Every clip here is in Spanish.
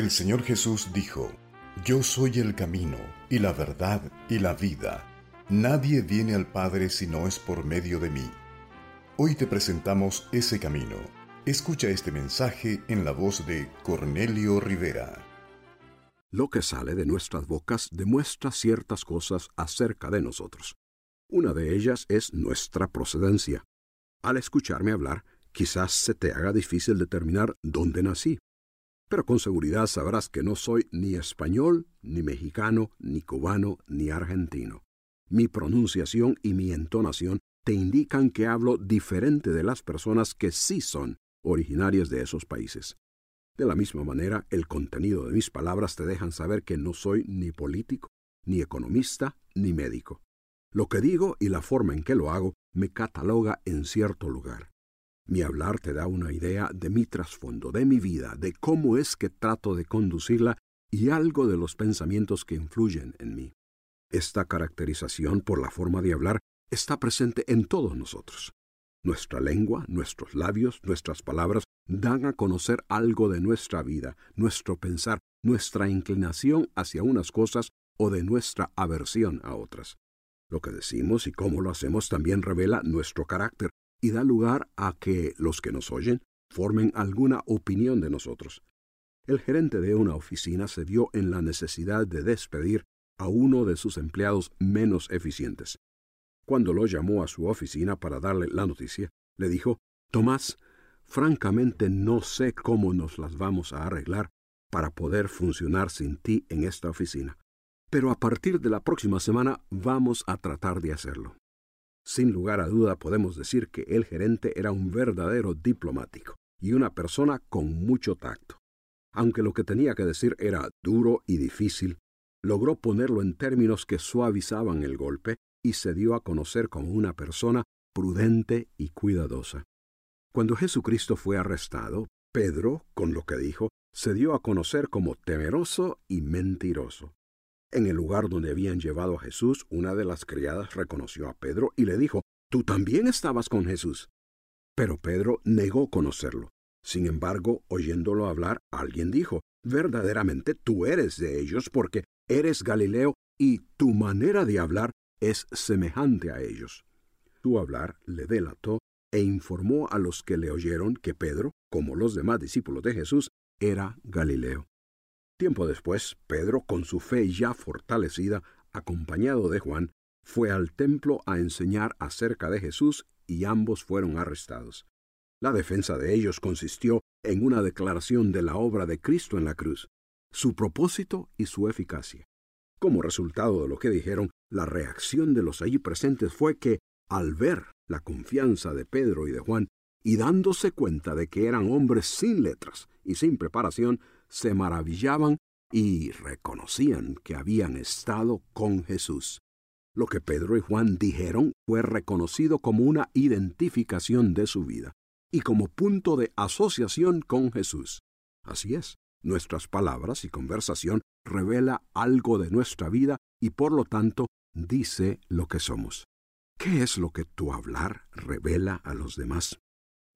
El Señor Jesús dijo, Yo soy el camino, y la verdad, y la vida. Nadie viene al Padre si no es por medio de mí. Hoy te presentamos ese camino. Escucha este mensaje en la voz de Cornelio Rivera. Lo que sale de nuestras bocas demuestra ciertas cosas acerca de nosotros. Una de ellas es nuestra procedencia. Al escucharme hablar, quizás se te haga difícil determinar dónde nací pero con seguridad sabrás que no soy ni español, ni mexicano, ni cubano, ni argentino. Mi pronunciación y mi entonación te indican que hablo diferente de las personas que sí son originarias de esos países. De la misma manera, el contenido de mis palabras te dejan saber que no soy ni político, ni economista, ni médico. Lo que digo y la forma en que lo hago me cataloga en cierto lugar. Mi hablar te da una idea de mi trasfondo, de mi vida, de cómo es que trato de conducirla y algo de los pensamientos que influyen en mí. Esta caracterización por la forma de hablar está presente en todos nosotros. Nuestra lengua, nuestros labios, nuestras palabras dan a conocer algo de nuestra vida, nuestro pensar, nuestra inclinación hacia unas cosas o de nuestra aversión a otras. Lo que decimos y cómo lo hacemos también revela nuestro carácter, y da lugar a que los que nos oyen formen alguna opinión de nosotros. El gerente de una oficina se vio en la necesidad de despedir a uno de sus empleados menos eficientes. Cuando lo llamó a su oficina para darle la noticia, le dijo, Tomás, francamente no sé cómo nos las vamos a arreglar para poder funcionar sin ti en esta oficina, pero a partir de la próxima semana vamos a tratar de hacerlo. Sin lugar a duda podemos decir que el gerente era un verdadero diplomático y una persona con mucho tacto. Aunque lo que tenía que decir era duro y difícil, logró ponerlo en términos que suavizaban el golpe y se dio a conocer como una persona prudente y cuidadosa. Cuando Jesucristo fue arrestado, Pedro, con lo que dijo, se dio a conocer como temeroso y mentiroso. En el lugar donde habían llevado a Jesús, una de las criadas reconoció a Pedro y le dijo, Tú también estabas con Jesús. Pero Pedro negó conocerlo. Sin embargo, oyéndolo hablar, alguien dijo, Verdaderamente tú eres de ellos porque eres Galileo y tu manera de hablar es semejante a ellos. Su hablar le delató e informó a los que le oyeron que Pedro, como los demás discípulos de Jesús, era Galileo. Tiempo después, Pedro, con su fe ya fortalecida, acompañado de Juan, fue al templo a enseñar acerca de Jesús y ambos fueron arrestados. La defensa de ellos consistió en una declaración de la obra de Cristo en la cruz, su propósito y su eficacia. Como resultado de lo que dijeron, la reacción de los allí presentes fue que, al ver la confianza de Pedro y de Juan, y dándose cuenta de que eran hombres sin letras y sin preparación, se maravillaban y reconocían que habían estado con Jesús. Lo que Pedro y Juan dijeron fue reconocido como una identificación de su vida y como punto de asociación con Jesús. Así es, nuestras palabras y conversación revela algo de nuestra vida y por lo tanto dice lo que somos. ¿Qué es lo que tu hablar revela a los demás?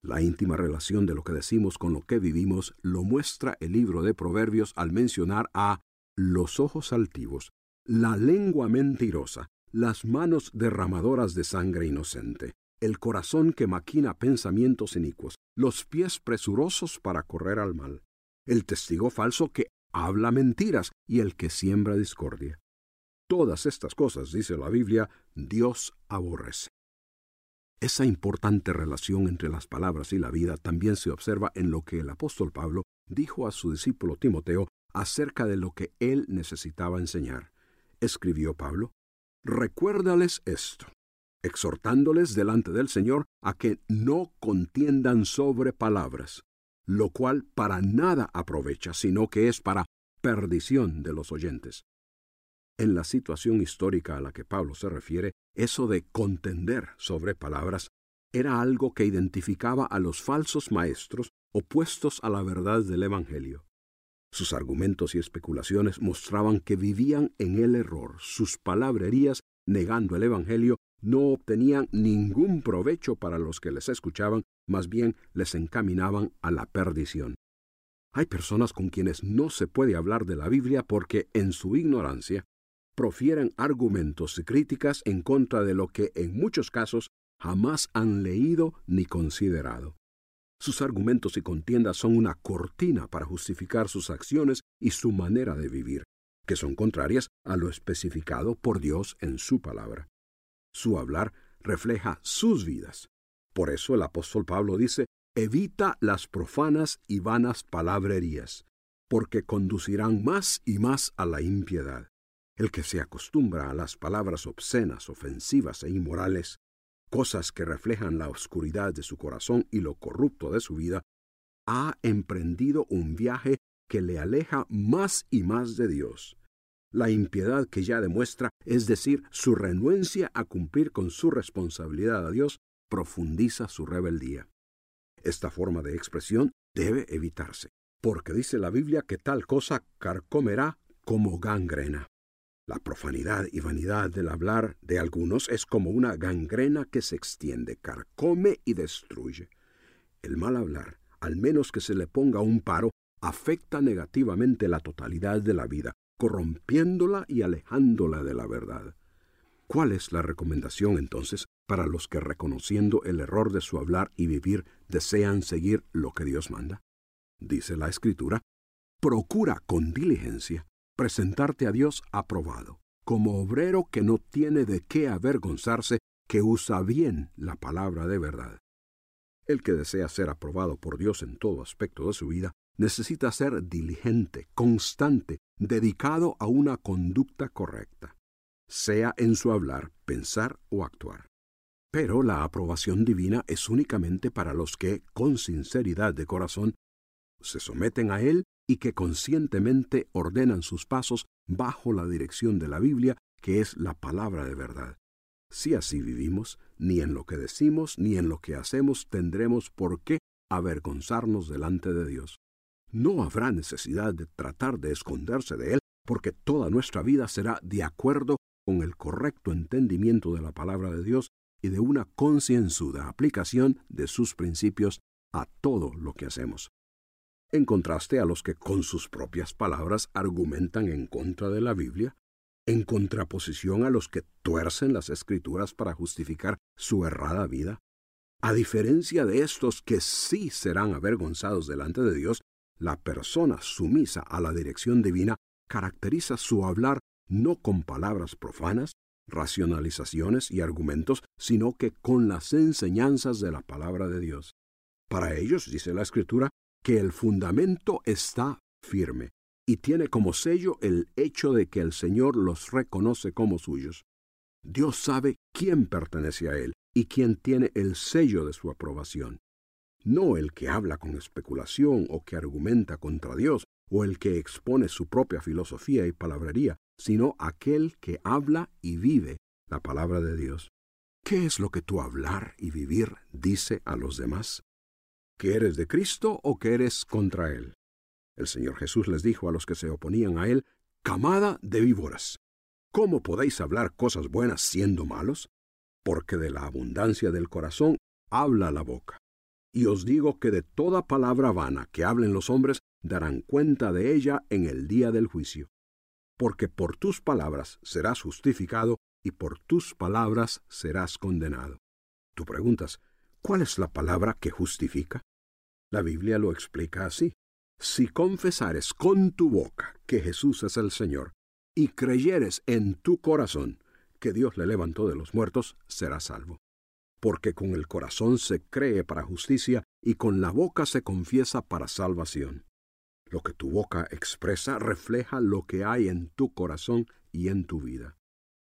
La íntima relación de lo que decimos con lo que vivimos lo muestra el libro de Proverbios al mencionar a los ojos altivos, la lengua mentirosa, las manos derramadoras de sangre inocente, el corazón que maquina pensamientos inicuos, los pies presurosos para correr al mal, el testigo falso que habla mentiras y el que siembra discordia. Todas estas cosas, dice la Biblia, Dios aborrece. Esa importante relación entre las palabras y la vida también se observa en lo que el apóstol Pablo dijo a su discípulo Timoteo acerca de lo que él necesitaba enseñar. Escribió Pablo, Recuérdales esto, exhortándoles delante del Señor a que no contiendan sobre palabras, lo cual para nada aprovecha, sino que es para perdición de los oyentes. En la situación histórica a la que Pablo se refiere, eso de contender sobre palabras era algo que identificaba a los falsos maestros opuestos a la verdad del Evangelio. Sus argumentos y especulaciones mostraban que vivían en el error. Sus palabrerías, negando el Evangelio, no obtenían ningún provecho para los que les escuchaban, más bien les encaminaban a la perdición. Hay personas con quienes no se puede hablar de la Biblia porque en su ignorancia profieren argumentos y críticas en contra de lo que en muchos casos jamás han leído ni considerado. Sus argumentos y contiendas son una cortina para justificar sus acciones y su manera de vivir, que son contrarias a lo especificado por Dios en su palabra. Su hablar refleja sus vidas. Por eso el apóstol Pablo dice, evita las profanas y vanas palabrerías, porque conducirán más y más a la impiedad. El que se acostumbra a las palabras obscenas, ofensivas e inmorales, cosas que reflejan la oscuridad de su corazón y lo corrupto de su vida, ha emprendido un viaje que le aleja más y más de Dios. La impiedad que ya demuestra, es decir, su renuencia a cumplir con su responsabilidad a Dios, profundiza su rebeldía. Esta forma de expresión debe evitarse, porque dice la Biblia que tal cosa carcomerá como gangrena. La profanidad y vanidad del hablar de algunos es como una gangrena que se extiende, carcome y destruye. El mal hablar, al menos que se le ponga un paro, afecta negativamente la totalidad de la vida, corrompiéndola y alejándola de la verdad. ¿Cuál es la recomendación entonces para los que reconociendo el error de su hablar y vivir desean seguir lo que Dios manda? Dice la Escritura, procura con diligencia presentarte a Dios aprobado, como obrero que no tiene de qué avergonzarse, que usa bien la palabra de verdad. El que desea ser aprobado por Dios en todo aspecto de su vida, necesita ser diligente, constante, dedicado a una conducta correcta, sea en su hablar, pensar o actuar. Pero la aprobación divina es únicamente para los que, con sinceridad de corazón, se someten a Él y que conscientemente ordenan sus pasos bajo la dirección de la Biblia, que es la palabra de verdad. Si así vivimos, ni en lo que decimos ni en lo que hacemos tendremos por qué avergonzarnos delante de Dios. No habrá necesidad de tratar de esconderse de Él, porque toda nuestra vida será de acuerdo con el correcto entendimiento de la palabra de Dios y de una concienzuda aplicación de sus principios a todo lo que hacemos en contraste a los que con sus propias palabras argumentan en contra de la Biblia, en contraposición a los que tuercen las escrituras para justificar su errada vida. A diferencia de estos que sí serán avergonzados delante de Dios, la persona sumisa a la dirección divina caracteriza su hablar no con palabras profanas, racionalizaciones y argumentos, sino que con las enseñanzas de la palabra de Dios. Para ellos, dice la Escritura, que el fundamento está firme y tiene como sello el hecho de que el Señor los reconoce como suyos. Dios sabe quién pertenece a Él y quién tiene el sello de su aprobación. No el que habla con especulación o que argumenta contra Dios o el que expone su propia filosofía y palabrería, sino aquel que habla y vive la palabra de Dios. ¿Qué es lo que tu hablar y vivir dice a los demás? Que eres de Cristo o que eres contra Él. El Señor Jesús les dijo a los que se oponían a Él, camada de víboras. ¿Cómo podéis hablar cosas buenas siendo malos? Porque de la abundancia del corazón habla la boca. Y os digo que de toda palabra vana que hablen los hombres darán cuenta de ella en el día del juicio. Porque por tus palabras serás justificado y por tus palabras serás condenado. Tú preguntas, ¿Cuál es la palabra que justifica? La Biblia lo explica así. Si confesares con tu boca que Jesús es el Señor, y creyeres en tu corazón que Dios le levantó de los muertos, serás salvo. Porque con el corazón se cree para justicia y con la boca se confiesa para salvación. Lo que tu boca expresa refleja lo que hay en tu corazón y en tu vida.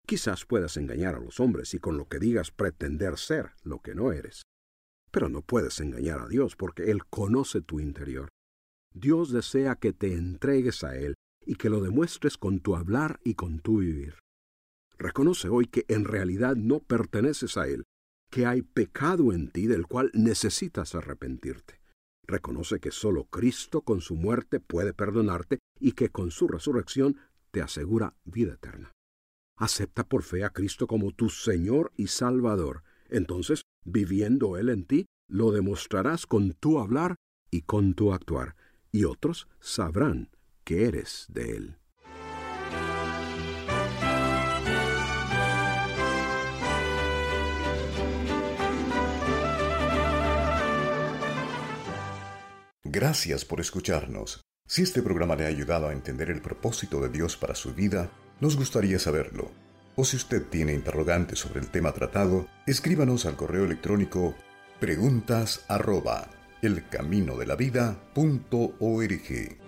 Quizás puedas engañar a los hombres y con lo que digas pretender ser lo que no eres. Pero no puedes engañar a Dios porque Él conoce tu interior. Dios desea que te entregues a Él y que lo demuestres con tu hablar y con tu vivir. Reconoce hoy que en realidad no perteneces a Él, que hay pecado en ti del cual necesitas arrepentirte. Reconoce que solo Cristo con su muerte puede perdonarte y que con su resurrección te asegura vida eterna. Acepta por fe a Cristo como tu Señor y Salvador. Entonces, viviendo Él en ti, lo demostrarás con tu hablar y con tu actuar, y otros sabrán que eres de Él. Gracias por escucharnos. Si este programa le ha ayudado a entender el propósito de Dios para su vida, nos gustaría saberlo. O si usted tiene interrogantes sobre el tema tratado, escríbanos al correo electrónico preguntas arroba elcaminodelavida.org.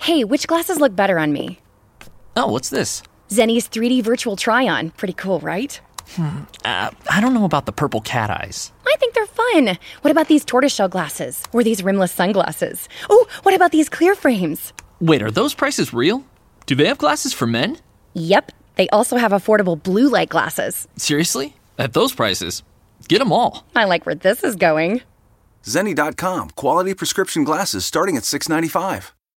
Hey, which glasses look better on me? Oh, what's this? Zenny's 3D virtual try on. Pretty cool, right? Hmm. Uh, I don't know about the purple cat eyes. I think they're fun. What about these tortoiseshell glasses? Or these rimless sunglasses? Oh, what about these clear frames? Wait, are those prices real? Do they have glasses for men? Yep, they also have affordable blue light glasses. Seriously? At those prices? Get them all. I like where this is going. Zenny.com, quality prescription glasses starting at $6.95.